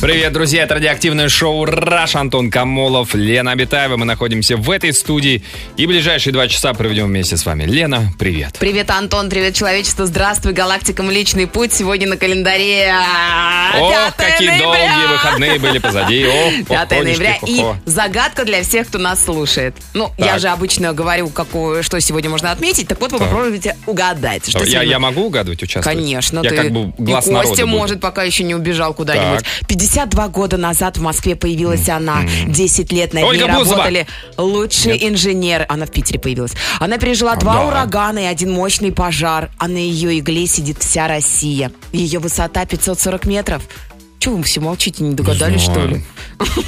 Привет, друзья, это радиоактивное шоу «Раш». Антон Камолов, Лена Абитаева. Мы находимся в этой студии и ближайшие два часа проведем вместе с вами. Лена, привет. Привет, Антон, привет, человечество, здравствуй, галактика Млечный Путь. Сегодня на календаре а, О, 5 какие ноября. долгие выходные были позади. О, 5 походишки, ноября. И хо-хо. загадка для всех, кто нас слушает. Ну, я Так. же обычно говорю, какую, что сегодня можно отметить. Так вот, вы Так. попробуйте угадать. Что Я, сегодня- я могу угадывать, участвовать? Конечно, Я ты как бы глаз и Костя буду. может, пока еще не убежал куда-нибудь. 52 года назад в Москве появилась она. 10 лет на Ольга ней Бузова. работали лучшие инженеры. Она в Питере появилась. Она пережила два да. урагана и один мощный пожар. А на ее игле сидит вся Россия. Ее высота 540 метров. Чего вы все молчите, не догадались, что знаю. ли?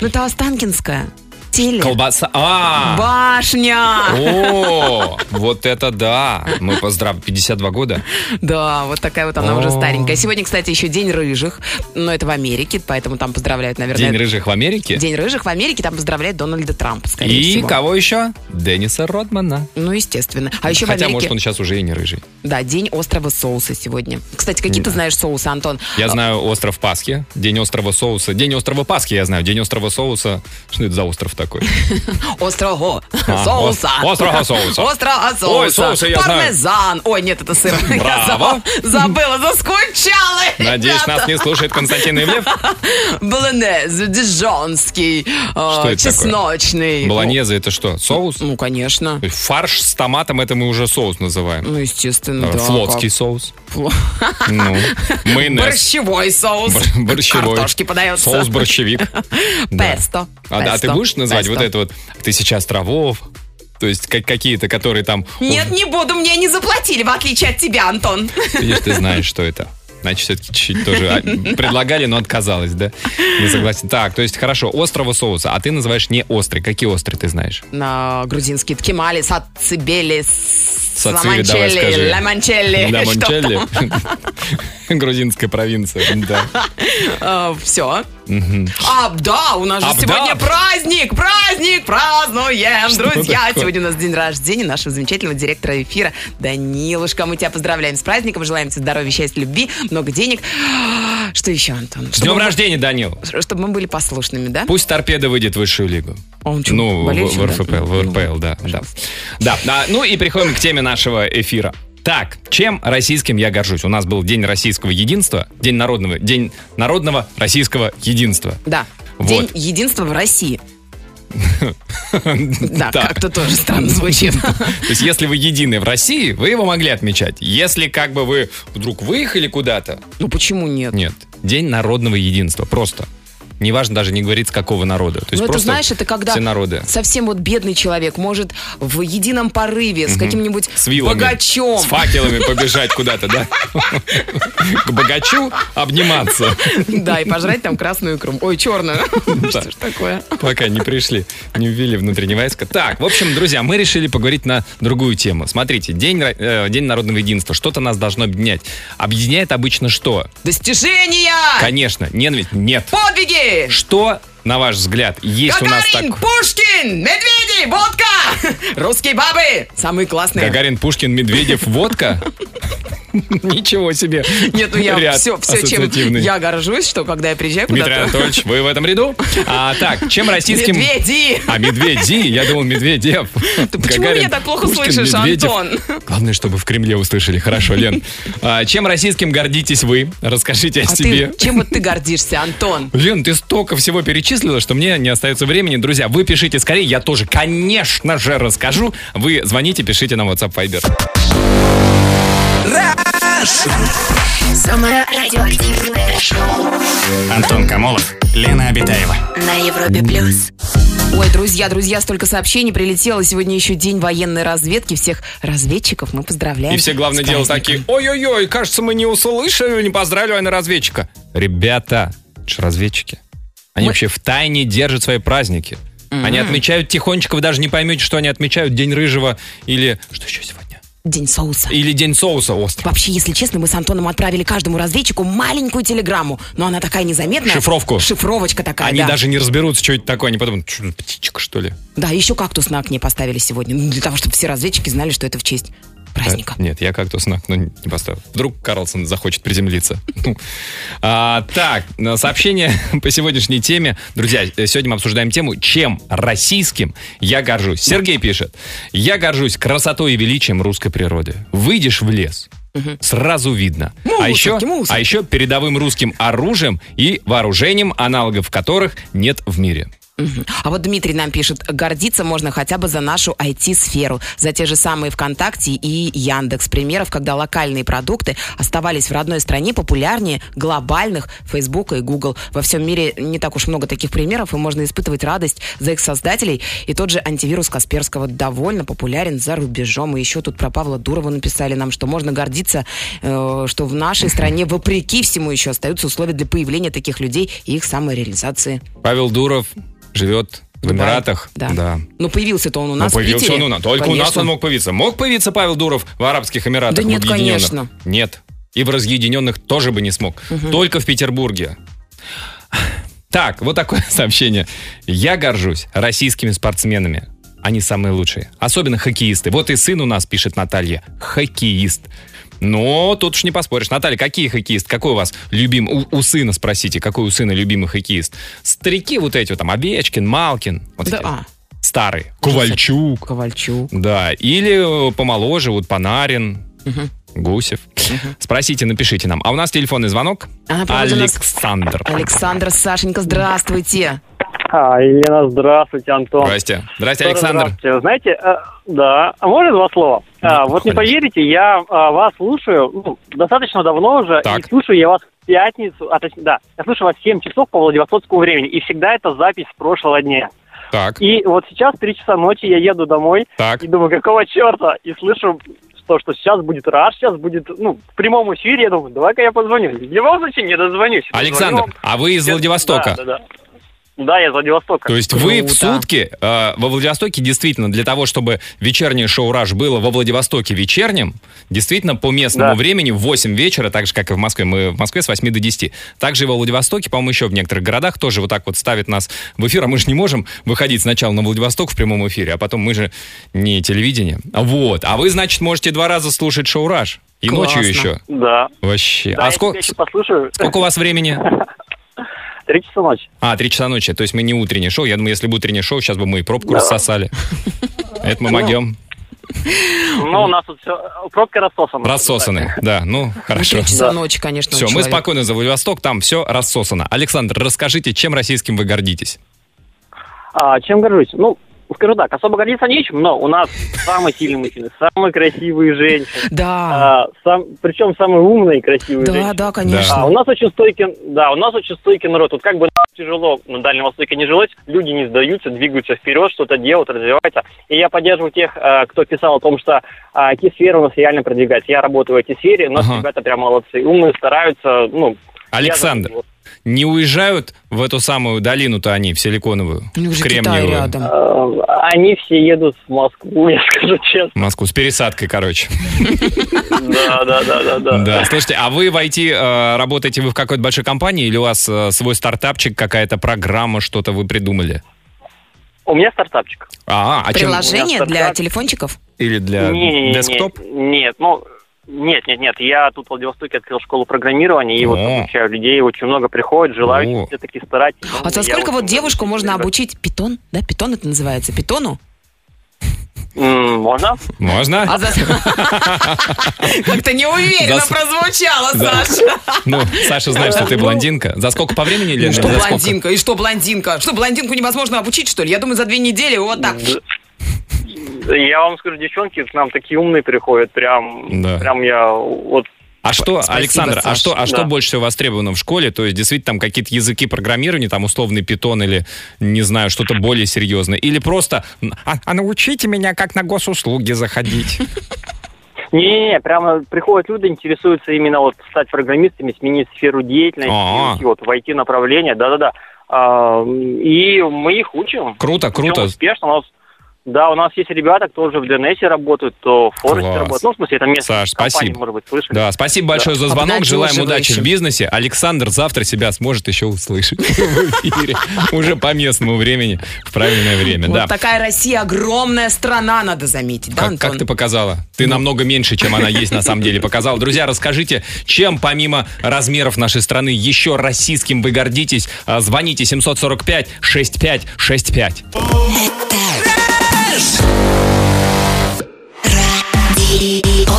Ну, это Останкинская. Теле. Колбаса. А! Башня! О, вот это да. Мы поздравим. 52 года. Да, вот такая вот она уже старенькая. Сегодня, кстати, еще День рыжих, но это в Америке, поэтому там поздравляют, наверное. День рыжих в Америке. День рыжих в Америке, там поздравляют Дональда Трампа, скорее И всего. кого еще? Денниса Родмана. Ну, естественно. А еще Хотя, в Америке, может, он сейчас уже и не рыжий. да, День острого соуса сегодня. Кстати, какие ты знаешь соусы, Антон? Я знаю остров Пасхи, День острова соуса. День острова Пасхи я знаю. День острова соуса. Что это за остров такой? Острого А, соуса. ос- острого соуса. Острого соуса. Ой, соусы я. Пармезан. Ой, нет, это сыр. Браво. забыла, заскучала. Надеюсь, нас не слушает Константин Ивлев. Болонез, дижонский, э, чесночный. Болонеза это что? Соус? Ну, конечно. Фарш с томатом это мы уже соус называем. Ну, естественно, Э, да. Флотский соус. Ну, майонез. Борщевой соус. Бор- Борщевой. Картошки подается. Соус борщевик. Песто. А, а ты будешь называть вот Песто. это вот тысяча островов? То есть как, какие-то, которые там... Нет, не буду, мне не заплатили, в отличие от тебя, Антон. Видишь, ты знаешь, что это. Значит, все-таки чуть-чуть тоже а, предлагали, но отказалась, да? Не согласен. Так, то есть, хорошо, острого соуса, а ты называешь не острый. Какие острые ты знаешь? На грузинский ткемали, сацибели, Сациви, давай скажи. ламанчелли. Грузинская провинция, да. Все. А, да, у нас же сегодня праздник, праздник, празднуем, друзья. Сегодня у нас день рождения нашего замечательного директора эфира Данилушка. Мы тебя поздравляем с праздником, желаем тебе здоровья, счастья, любви, много денег. Что еще, Антон? С днем рождения, Данил! Чтобы мы были послушными, да? Пусть торпеда выйдет в высшую лигу. Он что, Ну, в, болельщик, в да? РФПЛ, в Ну, РПЛ, да, да. Да, а, ну и переходим к теме нашего эфира. Так, чем российским я горжусь? У нас был День российского единства, День народного, День народного российского единства. Да. Вот. День единства в России. Да, как-то тоже странно звучит. То есть, если вы едины в России, вы его могли отмечать. Если как бы вы вдруг выехали куда-то, Ну почему нет? нет. День народного единства, просто. Неважно даже не говорить, с какого народа. То есть Ну, это знаешь, это когда все народы. совсем вот бедный человек может в едином порыве с каким-нибудь С вилами, богачом. с факелами побежать куда-то, да? К богачу обниматься. Да, и пожрать там красную икру. Ой, черную. Что ж такое? Пока не пришли, не ввели внутреннего войска. Так, в общем, друзья, мы решили поговорить на другую тему. Смотрите, День, э, день народного единства. Что-то нас должно объединять. Объединяет обычно что? Достижения! Конечно, ненависть? Нет. Подвиги! Что, на ваш взгляд, есть у нас Гагарин, так... Пушкин, Медведи, водка! Русские бабы! Самые классные. Гагарин, Пушкин, Медведев, водка? Ничего себе. Нет, ну я Ряд все, все, чем я горжусь, что когда я приезжаю Дмитрий куда-то... Анатольевич, вы в этом ряду? А, так, чем российским... Медведи! А, медведи? Я думал, Медведев. Ты почему меня так плохо слышишь, Антон? Главное, чтобы в Кремле услышали. Хорошо, Лен. А, чем российским гордитесь вы? Расскажите о А себе. ты, чем вот ты гордишься, Антон? Лен, ты столько всего перечислила, что мне не остается времени. Друзья, вы пишите скорее, я тоже, конечно же, расскажу. Вы звоните, пишите на WhatsApp Viber. Самое радиоактивное шоу Антон Камолов, Лена Обитаева. на Европе плюс. Ой, друзья, друзья, столько сообщений прилетело. Сегодня еще день военной разведки. Всех разведчиков мы поздравляем. И все, главное дело, такие, ой-ой-ой, кажется, мы не услышали, не поздравили на разведчика. Ребята, это ж разведчики. Они Мы- вообще в тайне держат свои праздники. Они отмечают тихонечко, вы даже не поймете, что они отмечают День Рыжего или... Что еще сегодня? День соуса. Или день соуса острый. Вообще, если честно, мы с Антоном отправили каждому разведчику маленькую телеграмму, но она такая незаметная. Шифровку. Шифровочка такая, Они да. даже не разберутся, что это такое. Они подумают, что это, птичка, что ли? Да, еще кактус на окне поставили сегодня, ну, для того, чтобы все разведчики знали, что это в честь праздника. Э, Нет, я кактус на окно не поставил. Вдруг Карлсон захочет приземлиться. Ну. А, Так, сообщение по сегодняшней теме. Друзья, э, сегодня мы обсуждаем тему, чем российским я горжусь. Сергей пишет. Я горжусь красотой и величием русской природы. Выйдешь в лес, сразу видно. А еще, мусорки. а еще передовым русским оружием и вооружением, аналогов которых нет в мире. А вот Дмитрий нам пишет, гордиться можно хотя бы за нашу IT-сферу, за те же самые ВКонтакте и Яндекс. Примеров, когда локальные продукты оставались в родной стране популярнее глобальных Фейсбука и Google. Во всем мире не так уж много таких примеров, и можно испытывать радость за их создателей. И тот же антивирус Касперского довольно популярен за рубежом. И еще тут про Павла Дурова написали нам, что можно гордиться, э, что в нашей стране, вопреки всему, еще остаются условия для появления таких людей и их самореализации. Павел Дуров живет в Дубай. Эмиратах. Да. да. Ну, появился-то он у нас в появился Питере. он у нас. Только у нас Конечно. он мог появиться. Мог появиться Павел Дуров в Арабских Эмиратах? Да в нет, конечно. Нет. И в Разъединенных тоже бы не смог. Только в Петербурге. Так, вот такое сообщение. Я горжусь российскими спортсменами. Они самые лучшие. Особенно хоккеисты. Вот и сын у нас, пишет Наталья. Хоккеист. Но тут уж не поспоришь. Наталья, какие хоккеисты? Какой у вас любимый? У, у сына спросите, какой у сына любимый хоккеист? Старики вот эти вот там, Овечкин, Малкин. Вот Да, эти а. Старые. Ковальчук. Ковальчук. Да, или э, помоложе, вот Панарин, Гусев. Спросите, напишите нам. А у нас телефонный звонок. А проводе у нас- Александр. Александр, Сашенька, здравствуйте. А, Елена, здравствуйте, Антон. Здрасте. Здрасте, Александр. Здравствуйте. Знаете, э, да, а можно два слова? А, вот не поверите, я а, вас слушаю ну, достаточно давно уже, Так. и слушаю я вас в пятницу, а точнее, да, я слушаю вас в 7 часов по Владивостокскому времени, и всегда это запись с прошлого дня. Так, И вот сейчас, в 3 часа ночи, я еду домой, так. и думаю, какого черта, и слышу, что, что сейчас будет раш, сейчас будет, ну, в прямом эфире, я думаю, давай-ка я позвоню. В любом случае, не дозвонюсь. Александр, Дозвоню а вы из. Владивостока? Да, да, да. Да, я из Владивостока. То есть вы в Круто. сутки э, во Владивостоке действительно для того, чтобы вечернее шоу «Раш» было во Владивостоке вечерним, действительно по местному Да. времени в 8 вечера, так же, как и в Москве, мы в Москве с 8 до 10. Также и во Владивостоке, по-моему, еще в некоторых городах тоже вот так вот ставят нас в эфир, а мы же не можем выходить сначала на Владивосток в прямом эфире, а потом мы же не телевидение. Вот, а вы, значит, можете два раза слушать шоу «Раш». И Классно. ночью еще. Да. Вообще. Да, а я сколько, еще послушаю. сколько у вас времени? Три часа ночи. А, три часа ночи. То есть мы не утреннее шоу. Я думаю, если бы утреннее шоу, сейчас бы мы и пробку Да. рассосали. Это мы могем. Ну, у нас тут все, пробка рассосана. Рассосаны. Да, ну, хорошо. Три часа ночи, конечно, Все, мы спокойно за Владивосток, там все рассосано. Александр, расскажите, чем российским вы гордитесь? А, чем горжусь? Ну, скажу так, особо гордиться нечем, но у нас самые сильные мужчины, самые красивые женщины. Да, А, сам, причем самые умные и красивые да, женщины. да, А, конечно. у нас очень стойкий, да, у нас очень стойкий народ. Вот как бы тяжело на Дальнем Востоке не жилось, люди не сдаются, двигаются вперед, что-то делают, развиваются. И я поддерживаю тех, э, кто писал о том, что а, IT-сфера у нас реально продвигается. Я работаю в IT-сфере, у нас Ага. ребята прям молодцы, умные, стараются, ну... я Александр, вот. Не уезжают в эту самую долину-то они, в Силиконовую, в Кремниевую? рядом. Э, Они все едут в Москву, я скажу честно. В Москву, с пересадкой, короче. Да, да, да, да, да. Слушайте, а вы в IT э, работаете вы в какой-то большой компании или у вас э, свой стартапчик, какая-то программа, что-то вы придумали? У меня стартапчик. А, а? Приложение для телефончиков? Или для Не-не-не, десктоп? Нет, ну, нет, нет, нет. Я тут в Владивостоке открыл школу программирования, и вот О. обучаю людей. Очень много приходит, желающих все таки старайтесь. А за сколько вот девушку можно обучить? Питон? Да, питон это называется. Питону? Можно? Можно? А за... Как-то неуверенно За- прозвучало. Саша. Ну, Саша знает, что ты блондинка. За сколько по времени, Лена? Ну, что блондинка? И что блондинка? Что, блондинку невозможно обучить, что ли? Я думаю, за две недели вот так. Я вам скажу, девчонки к нам такие умные приходят, прям, Да. прям я вот А что, Спасибо, Александр, а Саш. что, а что Да. больше всего востребовано в школе? То есть действительно там какие-то языки программирования, там условный питон или, не знаю, что-то более серьезное? Или просто, а, а научите меня, как на госуслуги заходить? Не-не-не, прямо приходят люди, интересуются именно вот стать программистами, сменить сферу деятельности, А. вот в IT-направление, да-да-да. А, И мы их учим. Круто, круто. успешно. У нас Да, у нас есть ребята, кто уже в ДНС работают, то в Форесте Класс. работают. Ну, в смысле, это местная Саш, спасибо. может быть, слышали. Да, спасибо большое за звонок. Желаем удачи в бизнесе. Александр завтра себя сможет еще услышать в эфире. Уже по местному времени, в правильное время. Вот Да. такая Россия огромная страна, надо заметить, да, Как, ты показала? Ты намного меньше, чем она есть на самом деле показала. Друзья, расскажите, чем помимо размеров нашей страны еще российским вы гордитесь? А, Звоните 745-6565. Радио.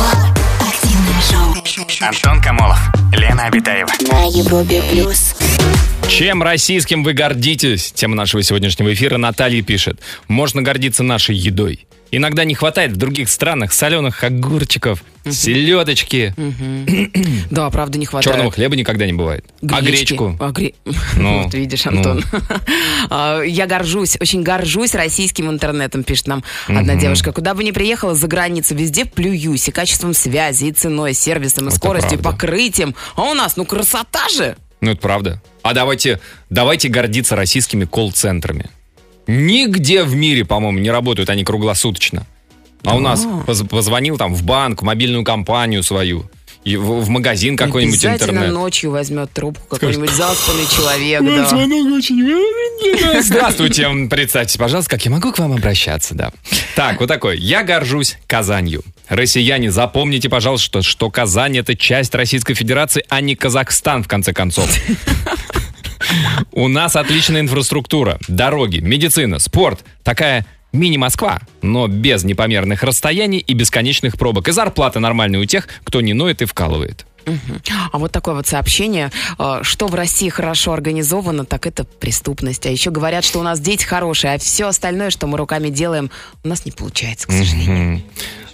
Активное шоу. Антон Камолов, Лена Обитаева. На Европе плюс. Чем российским вы гордитесь? Тема нашего сегодняшнего эфира Наталья пишет. Можно гордиться нашей едой. Иногда не хватает в других странах соленых огурчиков, селедочки, Да, правда, не хватает. черного хлеба никогда не бывает. А Гречки. гречку? А, гре- Ну, вот видишь, ну. Антон. А, Я горжусь, очень горжусь российским интернетом, пишет нам одна девушка. Куда бы ни приехала за границу, везде плююсь и качеством связи, и ценой, и сервисом, и Это скоростью, и покрытием. А у нас, ну, красота же! Ну, это правда. А давайте, давайте гордиться российскими колл-центрами. Нигде в мире, по-моему, не работают они круглосуточно. А у нас поз- позвонил там в банк, в мобильную компанию свою, и в, в магазин какой-нибудь Обязательно интернет. ночью возьмет трубку какой-нибудь заспанный человек. Ой, да. звонок очень... Здравствуйте, представьте, пожалуйста, как я могу к вам обращаться, да. Так, вот такой. Я горжусь Казанью. Россияне, запомните, пожалуйста, что, что Казань это часть Российской Федерации, а не Казахстан, в конце концов. У нас отличная инфраструктура, дороги, медицина, спорт. Такая мини-Москва, но без непомерных расстояний и бесконечных пробок. И зарплата нормальная у тех, кто не ноет и вкалывает. А вот такое вот сообщение, э, что в России хорошо организовано, так это преступность. А еще говорят, что у нас дети хорошие, а все остальное, что мы руками делаем, у нас не получается, к сожалению.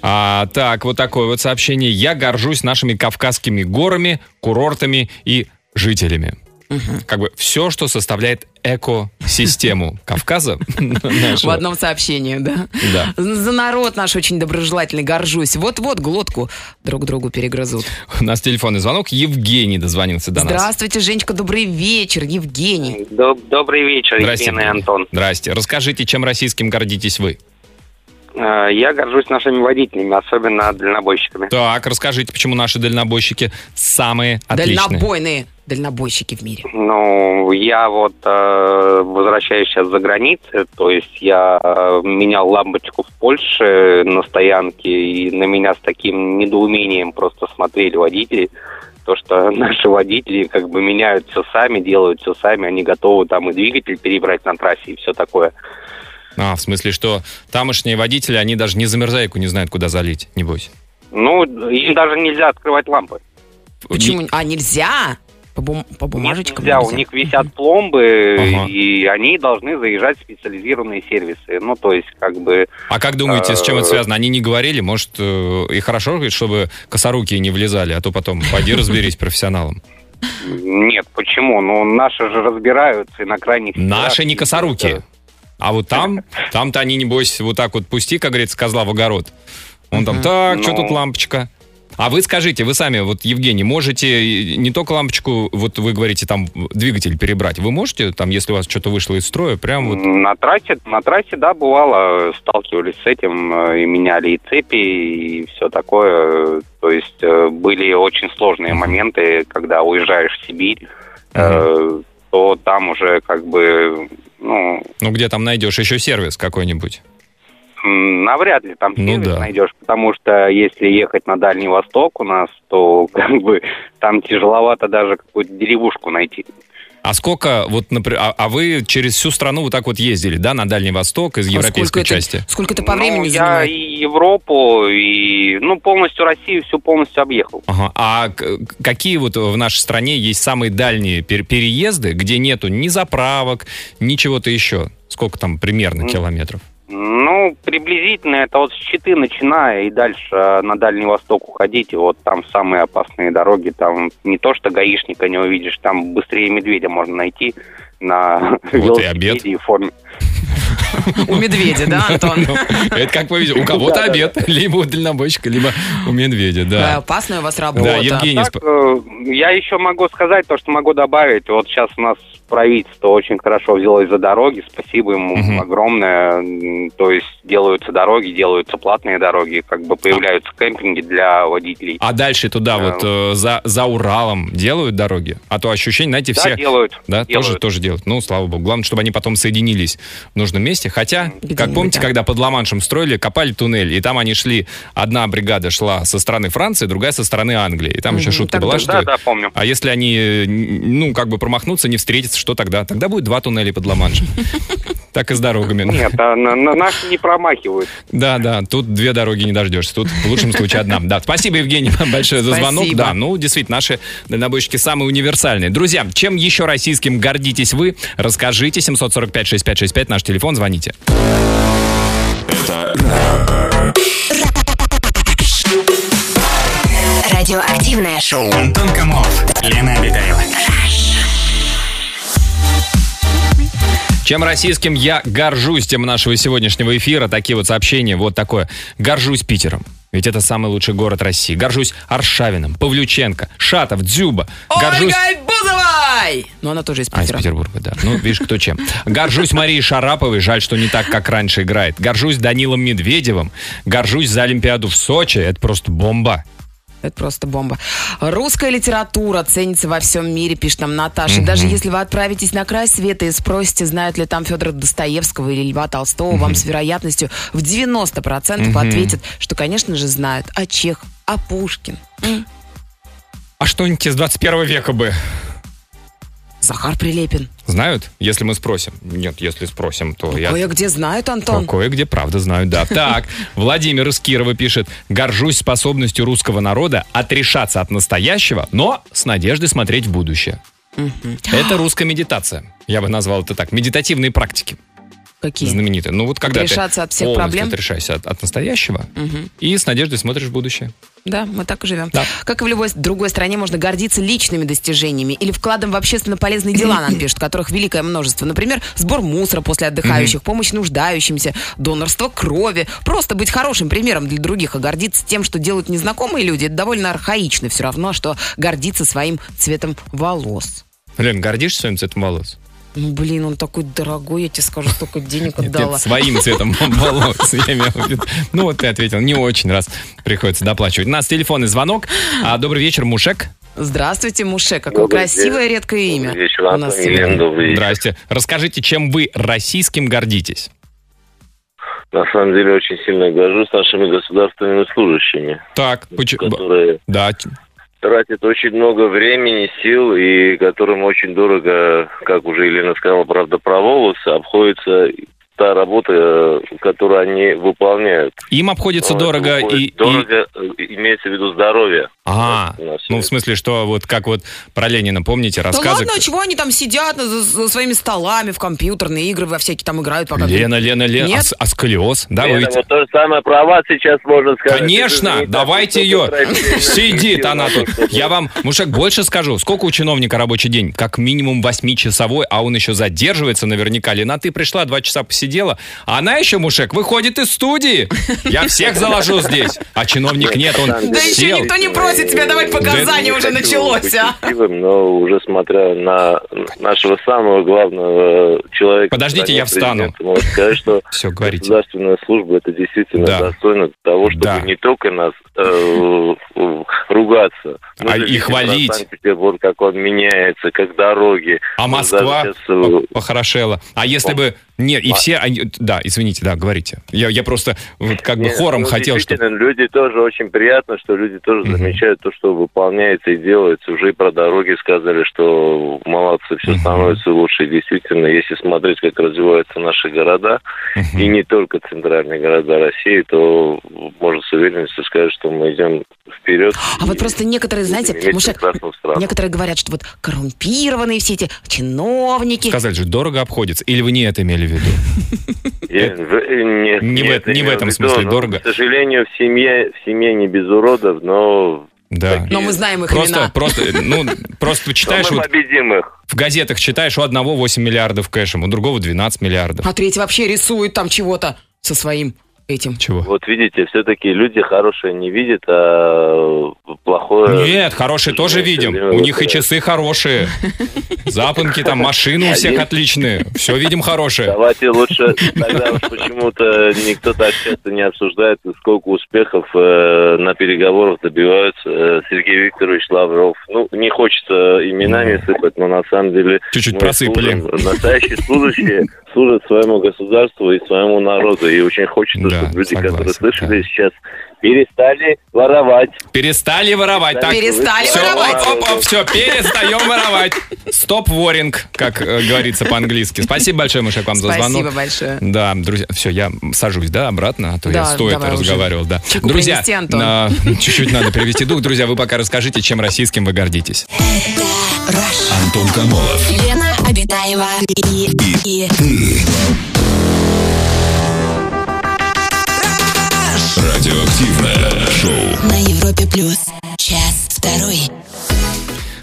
А, так, вот такое вот сообщение. Я горжусь нашими кавказскими горами, курортами и жителями. Как бы все, что составляет экосистему Кавказа. В одном сообщении, да? Да. За народ наш очень доброжелательный, горжусь. Вот-вот глотку друг другу перегрызут. У нас телефонный звонок. Евгений дозвонился до нас. Здравствуйте, Женечка, добрый вечер, Евгений. Доб- Добрый вечер, Здрасте, Евгений и Евгений. Антон. Здрасте. Расскажите, чем российским гордитесь вы? Э, Я горжусь нашими водителями, особенно дальнобойщиками. Так, расскажите, почему наши дальнобойщики самые отличные? Дальнобойные дальнобойщики в мире. Ну, я вот э, возвращаюсь сейчас за границей, то есть я э, менял лампочку в Польше на стоянке, и на меня с таким недоумением просто смотрели водители, то, что наши водители как бы меняют все сами, делают все сами, они готовы там и двигатель перебрать на трассе и все такое. А, в смысле, что тамошние водители, они даже не замерзайку не знают, куда залить, небось. Ну, им даже нельзя открывать лампы. Почему? А, нельзя? По, бум- по бумажечкам Нельзя, у них висят пломбы, Ага. и они должны заезжать в специализированные сервисы. Ну, то есть, как бы... А как думаете, с чем это Э, связано? Они не говорили, может, э, и хорошо, говорит, чтобы косоруки не влезали, а то потом пойди разберись профессионалом. Нет, почему? Ну, наши же разбираются и на крайних... Наши не косоруки. А вот там, там-то они, небось, вот так вот пусти, как говорится, козла в огород. Он там, так, что Ну. тут лампочка? А вы скажите, вы сами, вот, Евгений, можете не только лампочку, вот вы говорите, там, двигатель перебрать, вы можете, там, если у вас что-то вышло из строя, прям вот... На трассе, на трассе, да, бывало, сталкивались с этим, э, и меняли и цепи, и все такое. То есть э, были очень сложные моменты, когда уезжаешь в Сибирь, э, то там уже как бы, ну, Ну, где там найдешь еще сервис какой-нибудь? Навряд ли там Ну сервис да. найдешь, потому что если ехать на Дальний Восток у нас, то как бы там тяжеловато даже какую-то деревушку найти. А сколько, вот, например, а, а вы через всю страну вот так вот ездили, да, на Дальний Восток из А европейской сколько это- части? Сколько это по Ну, времени я и Европу, и ну полностью Россию всю полностью объехал. Ага. А какие вот в нашей стране есть самые дальние пер- переезды, где нету ни заправок, ни чего-то еще? Сколько там примерно километров? Ну, приблизительно это вот с Читы начиная и дальше э, на Дальний Восток уходить, и вот там самые опасные дороги, там не то что гаишника не увидишь, там быстрее медведя можно найти на Вот и обед. велосипеде и форме. У медведя, да, Антон? Ну, Это как повезет. У кого-то обед, либо у дальнобойщика, либо у медведя, да. опасная у вас работа. Да, Евгений, э, я еще могу сказать то, что могу добавить. Вот сейчас у нас правительство очень хорошо взялось за дороги. Спасибо ему огромное. То есть делаются дороги, делаются платные дороги, как бы появляются кемпинги для водителей. а дальше туда Да. вот э, за, за Уралом делают дороги? А то ощущение, знаете, Да, все... делают. Да, делают. тоже, тоже делают. Ну, слава богу. Главное, чтобы они потом соединились в нужном месте. Хотя, как помните, да. когда под Ла-Маншем строили, копали туннель, и там они шли, одна бригада шла со стороны Франции, другая со стороны Англии. И там еще шутка так была, да, что... Да, да, помню. А если они, ну, как бы промахнутся, не встретятся, что тогда? Тогда будет два туннеля под Ла-Маншем. Так и с дорогами. Нет, а на- на- наши не промахивают. Да, да, тут две дороги не дождешься. Тут в лучшем случае одна. Да, спасибо, Евгений, вам большое за звонок. Спасибо. Да, ну, действительно, наши дальнобойщики самые универсальные. Друзья, чем еще российским гордитесь вы? Расскажите. 745-6565, наш телефон, звоните. Радиоактивное шоу. Антон Камолов, Лена Обитаева. Чем российским я горжусь, тем нашего сегодняшнего эфира. Такие вот сообщения, вот такое. Горжусь Питером. Ведь это самый лучший город России. Горжусь Аршавиным, Павлюченко, Шатов, Дзюба. Горжусь... Ольгой Бузовой! Ну, она тоже из А, из Питера. Петербурга, да. Ну, видишь, кто чем. Горжусь Марией Шараповой, жаль, что не так, как раньше играет. Горжусь Данилом Медведевым. Горжусь за Олимпиаду в Сочи. Это просто бомба. Это просто бомба. Русская литература ценится во всем мире, пишет нам Наташа. Даже если вы отправитесь на край света и спросите, знают ли там Федора Достоевского или Льва Толстого, вам с вероятностью в 90% ответят, что, конечно же, знают. А Чех, а Пушкин, А что-нибудь из 21 века бы Захар Прилепин. знают, если мы спросим? Нет, если спросим, то я... Кое-где знают, Антон. Кое-где, правда, знают, да. Так, Владимир из Кирова пишет. Горжусь способностью русского народа отрешаться от настоящего, но с надеждой смотреть в будущее. Это русская медитация. Я бы назвал это так. Медитативные практики Какие? знаменитые. Ну вот когда Отрешаться ты от всех проблем? отрешаешься от, от настоящего и с надеждой смотришь в будущее. Да, мы так и живем. Да. Как и в любой другой стране, можно гордиться личными достижениями или вкладом в общественно полезные дела, нам пишут, которых великое множество. Например, сбор мусора после отдыхающих, помощь нуждающимся, донорство крови. Просто быть хорошим примером для других, а гордиться тем, что делают незнакомые люди, это довольно архаично. Все равно, что гордиться своим цветом волос. Лен, гордишься своим цветом волос? Ну, блин, он такой дорогой, я тебе скажу, столько денег отдала. нет, своим цветом волос. я имел в виду. Ну вот ты ответил, не очень раз приходится доплачивать. У нас телефонный звонок. А, добрый вечер, Мушек. Здравствуйте, Муше, какое Добрый красивое редкое имя. Добрый вечер, у нас сегодня. добрый вечер. Здрасте. Расскажите, чем вы российским гордитесь? На самом деле очень сильно горжусь нашими государственными служащими, Так, почему? которые Да, т- тратят очень много времени, сил и которым очень дорого, как уже Елена сказала, правда, про волосы, обходится та работа, э, которую они выполняют. им обходится Но дорого и... выходит и- Дорого, э, имеется в виду здоровье. А, ну в смысле, что вот как вот про Ленина, помните, Да рассказы? ладно, а чего они там сидят за, за своими столами в компьютерные игры во всякие там играют, пока... Лена, Лена, Лена, Нет? а, а сколиоз? Да, вы Лена, ведь- вот то же самое про вас сейчас можно сказать. Конечно, давайте ее. Сидит на она тут. Я вам, Мушек, больше скажу. Сколько у чиновника рабочий день? Как минимум восьмичасовой, а он еще задерживается наверняка. Лена, ты пришла, два часа посидела, а она еще, Мушек, выходит из студии. Я всех заложу здесь. А чиновник нет, он Да еще никто не просит тебя давать показания, уже началось, а. но уже смотря на нашего самого главного человека... Подождите, я встану. Можно сказать, что Все, говорите. государственная служба это действительно Да. достойно того, чтобы Да. не только нас э, э, ругаться, А и хвалить. Санкт-Петербург, как он меняется, как дороги. А Москва э, по- похорошела. А если бы... Нет, и все... они- Да, извините, да, говорите. Я, я просто вот как бы Нет, хором ну, хотел, чтобы... действительно, люди тоже очень приятно, что люди тоже Мгм. замечают то, что выполняется и делается. Уже и про дороги сказали, что молодцы, все Мгм. становится лучше. И действительно, если смотреть, как развиваются наши города, и не только центральные города России, то можно с уверенностью сказать, что мы идем вперед. А вот просто некоторые, знаете, Мушек, некоторые говорят, что вот коррумпированные все эти чиновники. Сказали же, дорого обходится. Или вы не это имели в виду? Я- э, нет, Не в нет, не в имел этом виду, смысле но, дорого. К сожалению, в семье, в семье не без уродов, но Да. Но мы знаем их Просто, имена. просто, ну, просто читаешь, вот в газетах читаешь, у одного 8 миллиардов кэшем, у другого 12 миллиардов. А третий вообще рисует там чего-то со своим этим. Чего? Вот видите, все-таки люди хорошие не видят, а плохое... Нет, хорошие тоже видим. У них и часы хорошие. Запонки, там машины у всех отличные. Все видим хорошее. Давайте лучше тогда уж почему-то никто так часто не обсуждает, сколько успехов э, на переговорах добиваются э, Сергей Викторович Лавров. Ну, не хочется именами сыпать, но на самом деле... Чуть-чуть просыпали. настоящие служащие служат своему государству и своему народу. И очень хочется, Да, чтобы люди, согласен, которые слышали да. сейчас, перестали воровать. Перестали воровать. Так, Перестали все, воровать. Оп, оп, оп, все, перестаем воровать. Стоп воринг, как э, говорится по-английски. Спасибо большое, Мышек, вам за звонок. Спасибо большое. Да, друзья, все, я сажусь, да, обратно, а то я Да, стоя давай уже. разговаривал, да. Чайку Друзья, на- чуть-чуть надо перевести дух. Друзья, вы пока расскажите, чем российским вы гордитесь. Антон Камолов. Лена Обитаева и, и, Радиоактивное шоу. на Европе плюс. Час второй.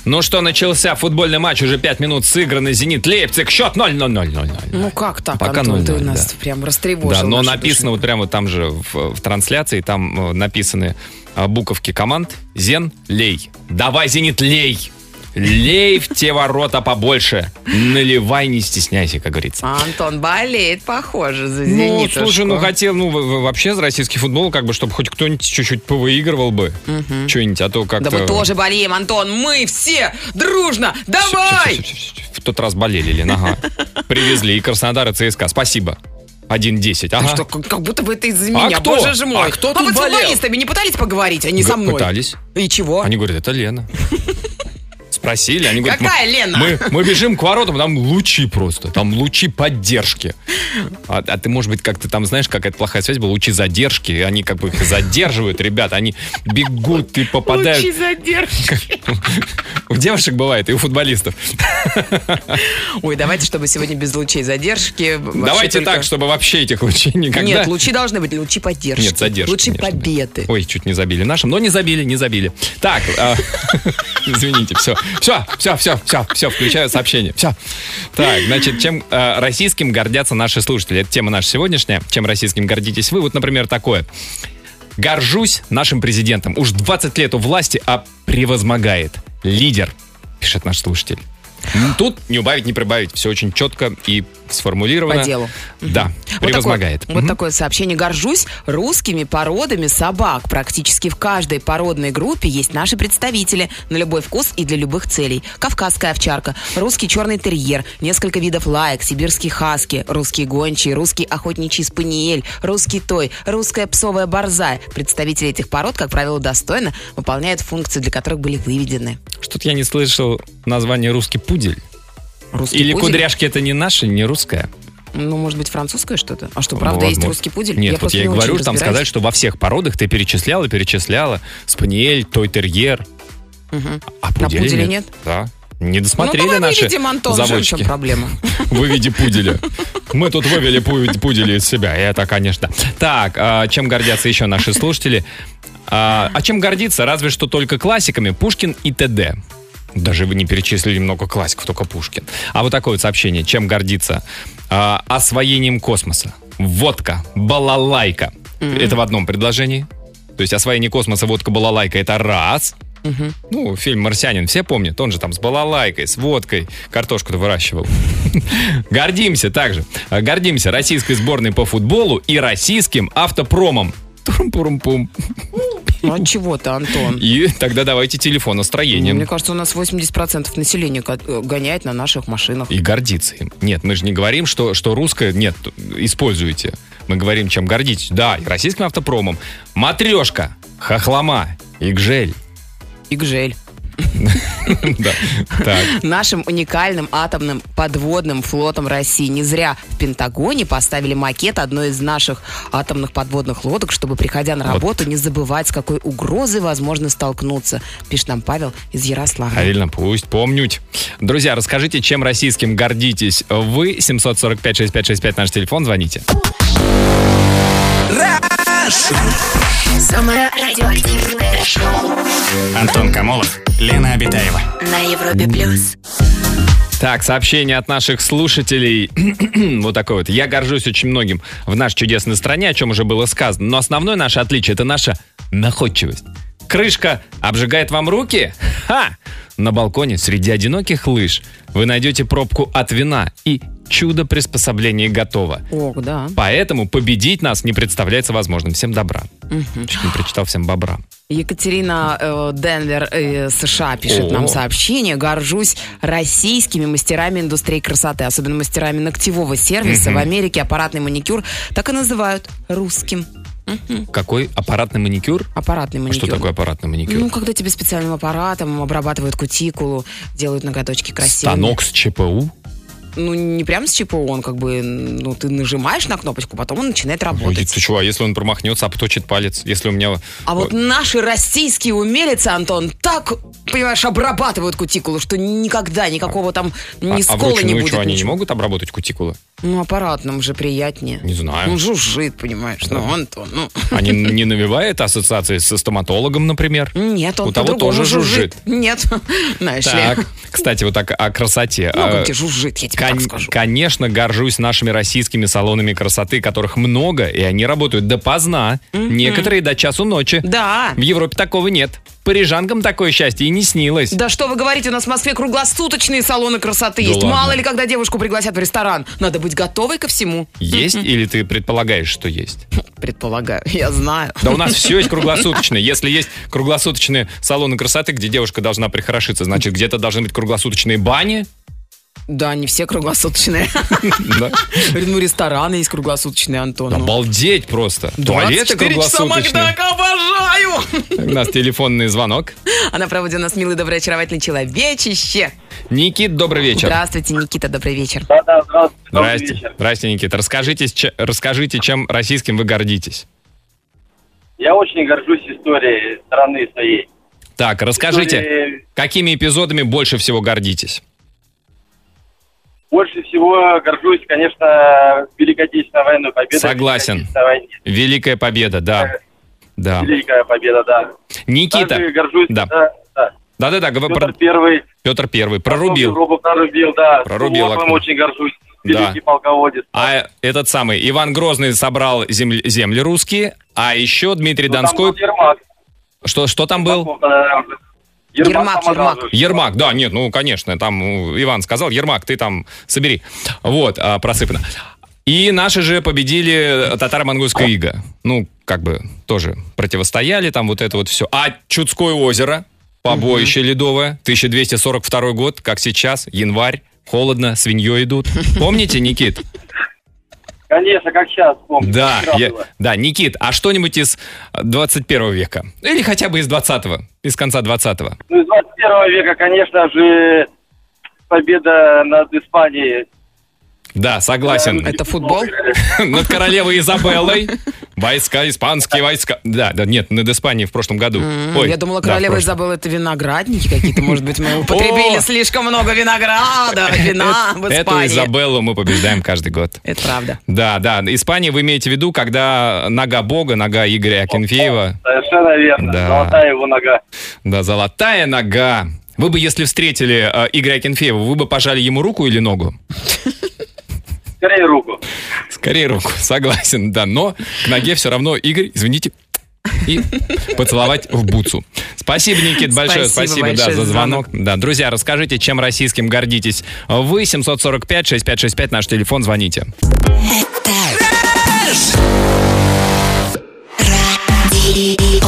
Ну что, начался футбольный матч, уже 5 минут сыграны. Зенит Лейпциг, счет 0-0-0-0-0. Ну как так, Пока Антон, ты 0-0, нас да. прям растревожил. Да, но написано вот прямо там же в, в трансляции, там э, написаны э, буковки команд. Зен, лей. Давай, Зенит, лей. Лей в те ворота побольше. Наливай, не стесняйся, как говорится. Антон болеет, похоже, за Ну, слушай, ну хотел, ну вообще за российский футбол, как бы, чтобы хоть кто-нибудь чуть-чуть повыигрывал бы. Что-нибудь, а то как-то... Да мы тоже болеем, Антон, мы все дружно, давай! Всё, всё, всё. В тот раз болели, Лена, ага. Привезли и Краснодар, и ЦСКА. Спасибо. 1-10, ага. Что, как, как будто бы это из-за меня, кто? боже же мой. А кто а тут вы с болел? футболистами не пытались поговорить, они со Г- мной? Пытались. И чего? Они говорят, это Лена. Спросили, они говорят, Какая мы, Лена? Мы, мы бежим к воротам, там лучи просто, там лучи поддержки. А, а ты, может быть, как-то там, знаешь, какая-то плохая связь была, лучи задержки, они как бы их задерживают, ребята, они бегут и попадают. Лучи задержки. У девушек бывает, и у футболистов. Ой, давайте, чтобы сегодня без лучей задержки. Давайте только- так, чтобы вообще этих лучей никогда... Нет, лучи должны быть, лучи поддержки. Нет, задержки, Лучи конечно, победы. Ой, чуть не забили нашим, но не забили, не забили. Так, а, извините, все, все, все, все, все, все, включаю сообщение, все. Так, значит, чем а, российским гордятся наши слушатели? Это тема наша сегодняшняя. Чем российским гордитесь вы? Вот, например, такое. Горжусь нашим президентом. Уж 20 лет у власти, а превозмогает. Лидер, пишет наш слушатель. Тут не убавить, не прибавить. Все очень четко и сформулировано. По делу. Да, Вот превозмогает. такое, вот такое сообщение. Горжусь русскими породами собак. Практически в каждой породной группе есть наши представители на любой вкус и для любых целей. Кавказская овчарка, русский черный терьер, несколько видов лаек, сибирский хаски, русский гончий, русский охотничий спаниель, русский той, русская псовая борзая. Представители этих пород, как правило, достойно выполняют функции, для которых были выведены. Что-то я не слышал название русский пудель. Русский Или пудель? кудряшки это не наше, не русское. Ну, может быть, французское что-то? А что, правда, есть Вот, русский пудель? Нет, вот просто я и говорю, там сказать, что во всех породах ты перечисляла перечисляла. Спаниель, той терьер. А пуделя пуделя нет. нет? Да. Не досмотрели ну, давай наши выведем, Антон, что в заводчики. чем проблема? Выведи пуделя. Мы тут вывели пу- пудели из себя, и это, конечно. Так, а чем гордятся еще наши слушатели? А, а чем гордиться? Разве что только классиками Пушкин и т.д. Даже вы не перечислили много классиков, только Пушкин. А вот такое вот сообщение. Чем гордиться? А, освоением космоса. Водка, балалайка. Это в одном предложении. То есть освоение космоса, водка, балалайка, это раз. Ну, фильм «Марсианин» все помнят. Он же там с балалайкой, с водкой картошку-то выращивал. Гордимся также. Гордимся российской сборной по футболу и российским автопромом. Турум-пурум-пум. Ну, от чего-то, Антон. И тогда давайте телефон Мне настроением. кажется, у нас 80% населения гоняет на наших машинах. И гордиться им. Нет, мы же не говорим, что, что русское, нет, используйте. Мы говорим, чем гордитесь. Да, и российским автопромом. Матрешка, хохлома, игжель. Игжель. Нашим уникальным атомным подводным флотом России. Не зря в Пентагоне поставили макет одной из наших атомных подводных лодок, чтобы, приходя на работу, не забывать, с какой угрозой возможно столкнуться. Пишет нам Павел из Ярославля. Правильно, пусть помнють. Друзья, расскажите, чем российским гордитесь вы. 745-6565 наш телефон, звоните. Самое радиоактивное шоу Антон Камолов, Лена Обитаева. на Европе плюс. Так, сообщение от наших слушателей. вот такое вот. Я горжусь очень многим в нашей чудесной стране, о чем уже было сказано. Но основное наше отличие – это наша находчивость. Крышка обжигает вам руки? Ха! На балконе среди одиноких лыж вы найдете пробку от вина и чудо приспособления готово. Ох, да. Поэтому победить нас не представляется возможным. Всем добра. Чуть не прочитал всем бобра. Екатерина э, Денвер, э, США, пишет О. нам сообщение. Горжусь российскими мастерами индустрии красоты, особенно мастерами ногтевого сервиса. В Америке аппаратный маникюр так и называют русским. Какой аппаратный маникюр? Аппаратный А маникюр. Что такое аппаратный маникюр? Ну, когда тебе специальным аппаратом обрабатывают кутикулу, делают ноготочки красивыми. Станок с ЧПУ? Ну, не прям с ЧПУ, он как бы, ну, ты нажимаешь на кнопочку, потом он начинает работать. Ой, ты чего, а если он промахнется, обточит палец? Если у меня... А вот наши российские умелицы, Антон, так, понимаешь, обрабатывают кутикулу, что никогда никакого там ни а, а скола не вручную будет. что, они не могут обработать кутикулы? Ну, аппаратным же приятнее. Не знаю. Ну, жужжит, понимаешь. Ну, Антон, ну... Они не навевают ассоциации со стоматологом, например? Нет, он У того тоже жужжит. Нет, знаешь Так, ли. кстати, вот так о красоте. Много А, жужжит, я тебе кон- скажу. Конечно, горжусь нашими российскими салонами красоты, которых много, и они работают допоздна. Некоторые до часу ночи. Да. В Европе такого нет. Парижанкам такое счастье и не снилось. Да что вы говорите, у нас в Москве круглосуточные салоны красоты Да есть. ладно. Мало ли, когда девушку пригласят в ресторан. Надо быть готовой ко всему. Есть или ты предполагаешь, что есть? Предполагаю, я знаю. Да у нас все есть круглосуточное. Если есть круглосуточные салоны красоты, где девушка должна прихорошиться, значит, где-то должны быть круглосуточные бани. Да, не все круглосуточные. Да. Ну, рестораны есть круглосуточные, Антон. ну. Обалдеть просто. Туалеты 24 часа круглосуточные. Обожаю! У нас телефонный звонок. А на проводе у нас милый, добрый, очаровательный человечище. Никит, добрый вечер. Здравствуйте, Никита, добрый вечер. Да-да, здравствуйте. Здрасте. Здрасте, Никита. Расскажите, ч- расскажите, чем российским вы гордитесь. Я очень горжусь историей страны своей. Так, расскажите, История- какими эпизодами больше всего гордитесь? Больше всего горжусь, конечно, Великой Отечественной войной, победой. Согласен. Великая победа, да. Да. Великая победа, да. Никита. Также горжусь, Да. да, да. Да-да-да, говор- Петр про- Первый. Петр Первый прорубил. Европу прорубил, да. Прорубил окно. очень горжусь. Да. Великий полководец. А этот самый Иван Грозный собрал земли, земли русские, а еще Дмитрий Ну, Донской... Что, что там был? Ермак, Ермак. Ермак, да, нет, ну, конечно, там ну, Иван сказал, Ермак, ты там собери. Вот, а, просыпано. И наши же победили татаро-монгольское иго. Ну, как бы тоже противостояли, там вот это вот все. А Чудское озеро, побоище ледовое, 1242 год, как сейчас, январь, холодно, свиньей идут. Помните, Никит? Конечно, как сейчас помню. Да, я- да, Никит, а что-нибудь из 21 века? Или хотя бы из 20-го, из конца 20-го? Ну, из 21 века, конечно же, победа над Испанией. Да, согласен. Это футбол? Над королевой Изабеллой. Войска, испанские войска. Да, да, нет, над Испанией в прошлом году. Ой, Я думала, да, королева прошлом. Изабелла это виноградники какие-то. Может быть, мы употребили слишком много винограда, вина в Эту Испании. Изабеллу мы побеждаем каждый год. Это правда. Да, да, Испания вы имеете в виду, когда нога бога, нога Игоря Акинфеева, Совершенно верно. Да. Золотая его нога. да, золотая нога. Вы бы, если встретили э, Игоря Акинфеева, вы бы пожали ему руку или ногу? Скорее руку. Скорее руку, согласен, да. Но к ноге все равно, Игорь, извините, и поцеловать в бутсу. Спасибо, Никит, большое Спасибо спасибо, да, большое за за звонок. Да, друзья, расскажите, чем российским гордитесь. Вы 745-6565, наш телефон, звоните. Радио.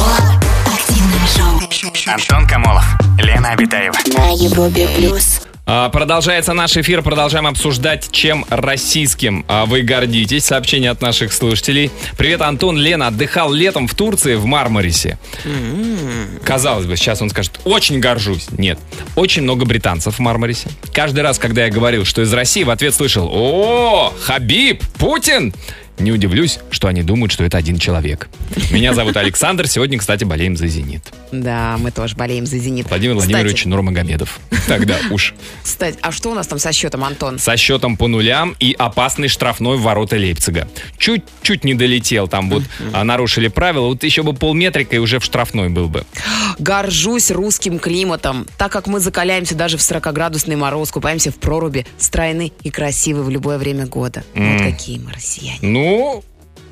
Активное шоу Антон Камолов, Лена Обитаева. на Европе плюс. А, Продолжается наш эфир, продолжаем обсуждать, чем российским а, вы гордитесь. Сообщение от наших слушателей. Привет, Антон, Лена, отдыхал летом в Турции, в Мармарисе. Казалось бы, сейчас он скажет, очень горжусь. Нет, очень много британцев в Мармарисе. Каждый раз, когда я говорил, что из России, в ответ слышал, о, Хабиб, Путин. Не удивлюсь, что они думают, что это один человек. Меня зовут Александр, сегодня, кстати, болеем за «Зенит». Да, мы тоже болеем за «Зенит». Владимир Кстати, Владимирович Нурмагомедов. Тогда уж. Кстати, а что у нас там со счетом, Антон? Со счетом по нулям и опасный штрафной в ворота Лейпцига. Чуть-чуть не долетел, там вот а, нарушили правила. Вот еще бы полметрика и уже в штрафной был бы. Горжусь русским климатом, так как мы закаляемся даже в 40-градусный мороз, купаемся в проруби, стройны и красивы в любое время года. Вот какие мы россияне. Ну,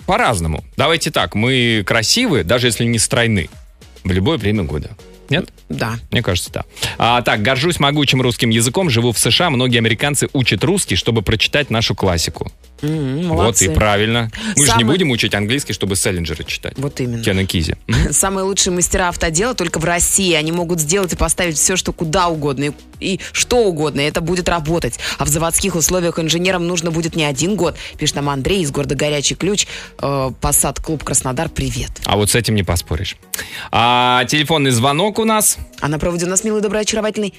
по-разному. Давайте так, мы красивы, даже если не стройны, в любое время года. Нет? Да. Мне кажется, да. А, так, горжусь могучим русским языком. Живу в США. Многие американцы учат русский, чтобы прочитать нашу классику. М, Вот и правильно. Мы же не Самый- будем учить английский, чтобы Селлинджера читать. Вот именно. Кена Кизи. Самые лучшие мастера автодела только в России. Они могут сделать и поставить все, что куда угодно, и, и что угодно, и это будет работать. А в заводских условиях инженерам нужно будет не один год. Пишет нам Андрей из города Горячий Ключ. Э, Посад Клуб Краснодар, привет. А вот с этим не поспоришь. А, телефонный звонок у нас. А на проводе у нас милый, добрый, очаровательный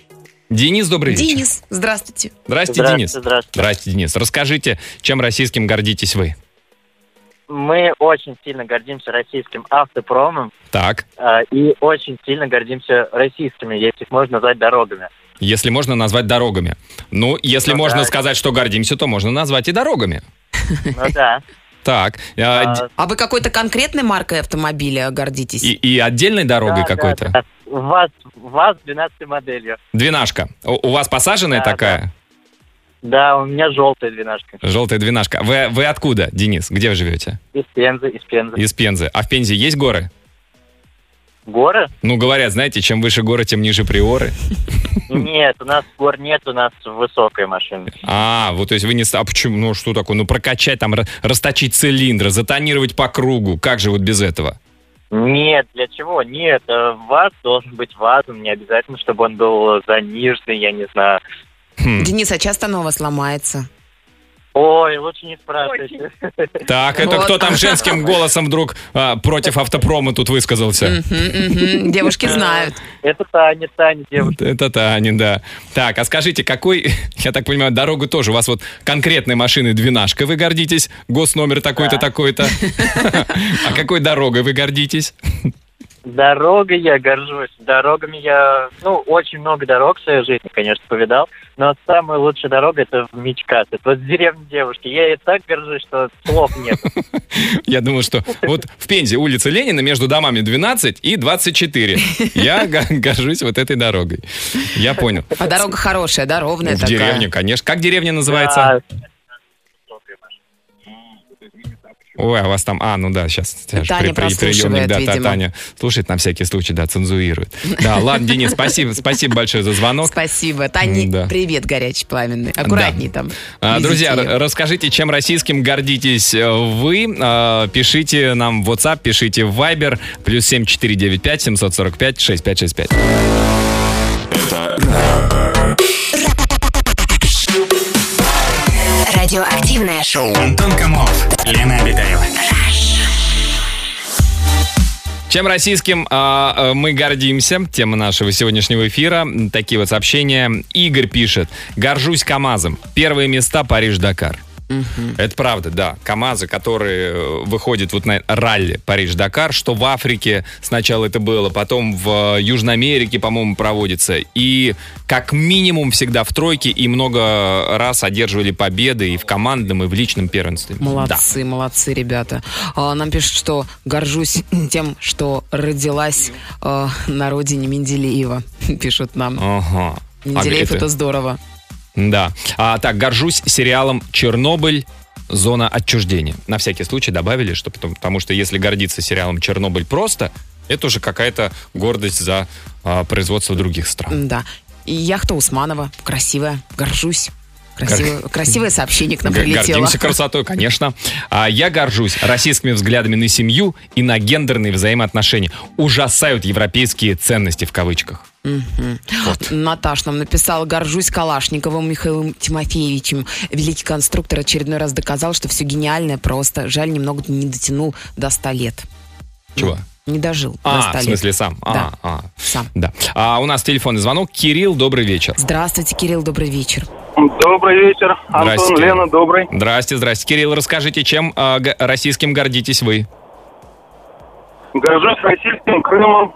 Денис, добрый вечер. Денис. Здравствуйте. Здрасте, Здравствуйте, Денис. здравствуйте. Здрасте, Денис. Расскажите, чем российским гордитесь вы? Мы очень сильно гордимся российским автопромом Так, э, и очень сильно гордимся российскими, если их можно назвать дорогами. если можно назвать дорогами. Ну, если Ну можно да. сказать, что гордимся, то можно назвать и дорогами. Ну да. Так, а, А, А вы какой-то конкретной маркой автомобиля гордитесь? и, и отдельной дорогой да, какой-то? да, да. ВАЗ, ВАЗ 12 моделью. Двенашка. У, у вас посаженная Да, такая? Да, у меня желтая двенашка. Желтая двенашка. Вы, вы откуда, Денис? Где вы живете? Из Пензы, из Пензы. Из Пензы. А в Пензе есть горы? Горы? Ну, говорят, знаете, чем выше горы, тем ниже приоры. Нет, у нас гор нет, у нас высокая машина. А, вот то есть вы не... А почему? Ну, что такое? Ну, прокачать там, ра- расточить цилиндры, затонировать по кругу. Как же вот без этого? Нет, для чего? Нет, э, ВАЗ должен быть ВАЗом, не обязательно, чтобы он был заниженный, я не знаю. Хм. Денис, а часто оно у вас ломается? Ой, лучше не спрашивайте. Так, это Вот. кто там женским голосом вдруг а, против автопрома тут высказался? Девушки знают. Это Таня, Таня, девушка. Это Таня, да. Так, а скажите, какой, я так понимаю, дорогу тоже, у вас вот конкретной машины двенашка, вы гордитесь, госномер такой-то, такой-то. А какой дорогой вы гордитесь? Дорогой я горжусь. Дорогами я, ну, очень много дорог в своей жизни, конечно, повидал. Но самая лучшая дорога это в Мичкас. Это вот деревня девушки. Я и так горжусь, что слов нет. Я думаю, что вот в Пензе улица Ленина между домами 12 и 24. Я го- горжусь вот этой дорогой. Я понял. А дорога хорошая, да, ровная В такая. деревне, конечно. Как деревня называется? Ой, а у вас там... А, ну да, сейчас. Таня прослушивает, да, та- видимо. Таня слушает на всякий случай, да, цензурирует. Да, ладно, Денис, спасибо, спасибо большое за звонок. Спасибо. Таня, Да. привет, горячий, пламенный. Аккуратней там. А, Друзья, р- расскажите, чем российским гордитесь э, вы. А, Пишите нам в WhatsApp, пишите в Viber, плюс 7495 745 6565. Радиоактивное шоу. Антон Камолов, Лена Обитаева. Чем российским а, а, мы гордимся? Тема нашего сегодняшнего эфира. Такие вот сообщения. Игорь пишет. Горжусь КАМАЗом. Первые места Париж-Дакар. Это правда, да. КАМАЗы, которые э, выходят вот на ралли Париж-Дакар, что в Африке сначала это было, потом в э, Южной Америке, по-моему, проводится. И как минимум всегда в тройке и много раз одерживали победы и в командном, и в личном первенстве. Да. Молодцы, молодцы, ребята. А, Нам пишут, что горжусь тем, что родилась э, на родине Менделеева. Пишут нам. Ага. А Менделеев это- это здорово. Да. А, так, горжусь сериалом «Чернобыль. Зона отчуждения». На всякий случай добавили, что потому, потому что если гордиться сериалом «Чернобыль» просто, это уже какая-то гордость за а, производство других стран. Да. И яхта Усманова. Красивая. Горжусь. Красивое, красивое сообщение к нам прилетело. Гордимся красотой, конечно. А я горжусь российскими взглядами на семью и на гендерные взаимоотношения. Ужасают европейские ценности в кавычках. Наташ нам написала, горжусь Калашниковым Михаилом Тимофеевичем. Великий конструктор очередной раз доказал, что все гениальное просто. Жаль, немного не дотянул до 100 лет. Чего? Не дожил до А, 100 в лет. смысле сам. А, Да. а. Сам. Да. А у нас телефонный звонок. Кирилл, добрый вечер. Здравствуйте, Кирилл, добрый вечер. Добрый вечер. Антон, Здрасте. Лена, добрый. Здрасте, здрасте. Кирилл, расскажите, чем г- российским гордитесь вы? Горжусь российским Крымом.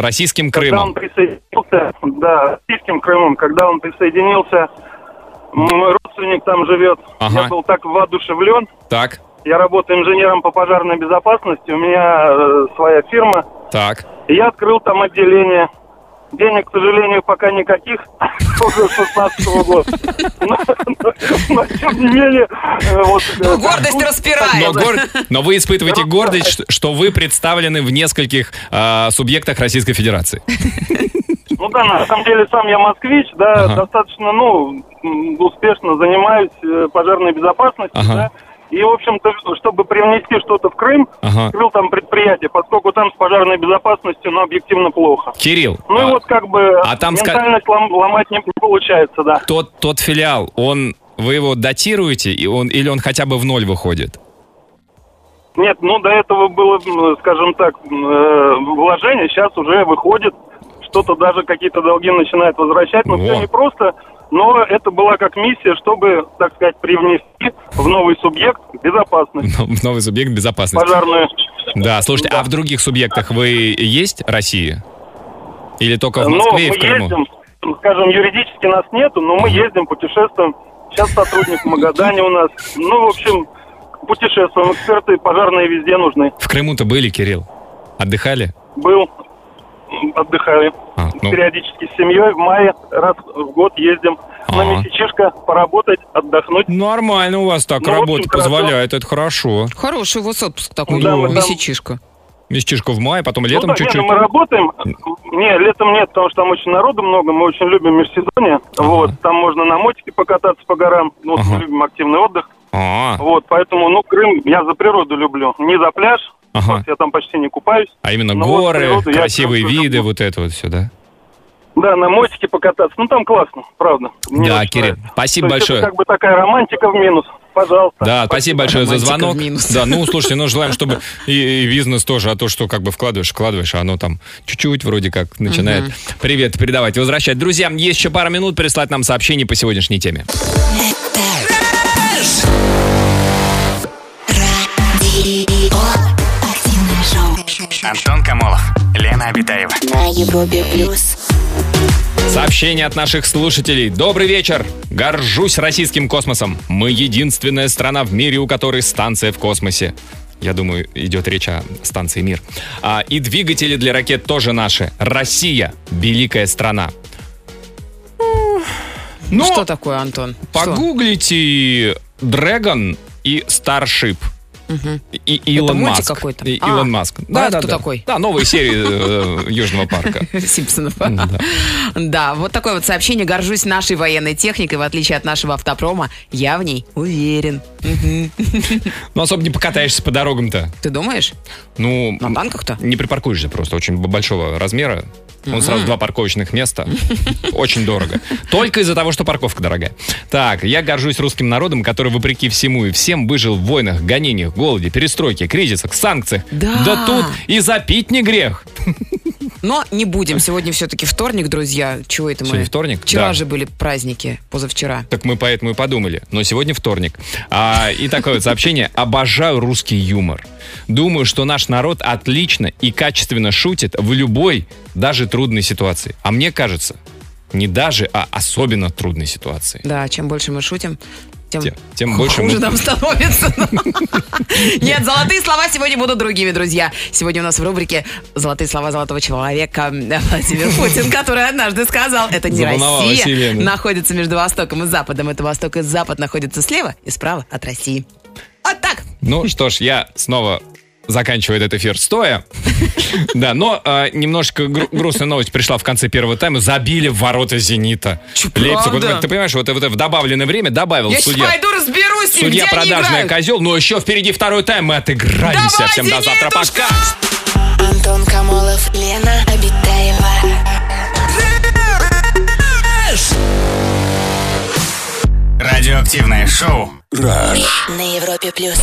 Российским Когда он Крымом. присоединился, да, российским Крымом, когда он присоединился, мой родственник там живет. Ага. Я был так воодушевлен. Так, Я работаю инженером по пожарной безопасности, у меня э, своя фирма. так. И я открыл там отделение. Денег, к сожалению, пока никаких, уже с 16 года. Но, но- но, тем не менее... э, вот, э, Ну, гордость распирает. Но, гор- но вы испытываете гордость, что- что вы представлены в нескольких а, субъектах Российской Федерации. Ну да, на самом деле сам я москвич, да, Ага. достаточно, ну, успешно занимаюсь э, пожарной безопасностью, Ага. да. И, в общем-то, чтобы привнести что-то в Крым, Ага. открыл там предприятие, поскольку там с пожарной безопасностью, ну, объективно плохо. Кирилл, Ну и а, вот как бы а там ска- ментальность лом- ломать не, не получается, да. тот, тот филиал, он, вы его датируете, и он, или он хотя бы в ноль выходит? Нет, ну до этого было, скажем так, э, вложение, сейчас уже выходит, что-то даже какие-то долги начинает возвращать, но Во. все непросто. Но это была как миссия, чтобы, так сказать, привнести в новый субъект безопасность В новый субъект безопасности. пожарную. Да, слушайте, а в других субъектах вы есть России? Или только в Ну, Москве и мы в Крыму? ездим, скажем, юридически нас нету, но мы ездим, путешествуем. Сейчас сотрудник в Магадане у нас. Ну, в общем, путешествуем. Эксперты пожарные везде нужны. В Крыму-то были, Кирилл? Отдыхали? Был, м, отдыхали. А, ну, Периодически с семьей в мае раз в год ездим на Ага. месячишко поработать, отдохнуть. нормально у вас так Ну, работа общем, хорошо. позволяет, это хорошо. Хороший у вас отпуск такой, Да, мы там- месячишка. Месячишко в мае, потом Ну летом да, не, чуть-чуть. ну мы работаем. Не, летом нет, потому что там очень народу много, мы очень любим межсезонье. Вот, там можно на мотике покататься по горам. Ну, вот Ага. мы любим активный отдых. А, Вот, поэтому, ну, Крым я за природу люблю. Не за пляж, Ага. я там почти не купаюсь. а именно вот горы, природу я красивые просто виды, люблю. вот это вот все, да? Да, на мотике покататься. Ну, там классно, правда. Мне Да, Кирилл, нравится. спасибо То большое. Это как бы такая романтика в минус. Пожалуйста. Да, спасибо большое за Романтика звонок. минус. Да, ну, слушайте, ну, желаем, чтобы и, и бизнес тоже, а то, что как бы вкладываешь, вкладываешь, а оно там чуть-чуть вроде как начинает привет передавать, возвращать. Друзья, есть еще пара минут прислать нам сообщение по сегодняшней теме. Антон Камолов, Лена Обитаева. На Европе плюс. Сообщение от наших слушателей. Добрый вечер. Горжусь российским космосом. Мы единственная страна в мире, у которой станция в космосе. Я думаю, идет речь о станции «Мир». А, и двигатели для ракет тоже наши. Россия – великая страна. Ну, Что такое, Антон? Что? погуглите Dragon и Starship. И Илон мультик Маск. какой-то? И А, Илон Маск. а это кто такой? Да, новые серии э, Южного парка. Симпсонов. Да. Да, вот такое вот сообщение. Горжусь нашей военной техникой, в отличие от нашего автопрома. Я в ней уверен. Ну, особо не покатаешься по дорогам-то. Ты думаешь? Ну, На танках-то? не припаркуешься просто, очень большого размера. Он сразу два парковочных места. Очень дорого. Только из-за того, что парковка дорогая. Так, я горжусь русским народом, который, вопреки всему и всем, выжил в войнах, гонениях, голоде, перестройке, кризисах, санкциях. Да. Да тут и запить не грех. Но не будем. Сегодня все-таки вторник, друзья. Чего это мы? Сегодня вторник? Вчера Да. же были праздники, позавчера. Так мы поэтому и подумали. Но сегодня вторник. А, и такое вот сообщение. Обожаю русский юмор. Думаю, что наш народ отлично и качественно шутит в любой, даже трудной ситуации. А мне кажется, не даже, а особенно трудной ситуации. Да, чем больше мы шутим, тем, Тем, тем больше хуже мы... нам становится. Нет, золотые слова сегодня будут другими, друзья. Сегодня у нас в рубрике «Золотые слова золотого человека» Владимир Путин, который однажды сказал, это не Россия находится между Востоком и Западом, это Восток и Запад находятся слева и справа от России. Вот так. Ну что ж, я снова заканчиваю этот эфир стоя. Да, но а, немножко гру- грустная новость пришла в конце первого тайма. Забили в ворота «Зенита». Лейпциг. Вот, ты понимаешь, вот, вот это в добавленное время добавил Я судья. пойду разберусь, Судья где они продажная играют. козел, но еще впереди второй тайм. Мы отыграемся. Давай, Всем до завтра. Пока. Антон Камолов, Лена Обитаева. Радиоактивное шоу. Раш. На Европе плюс.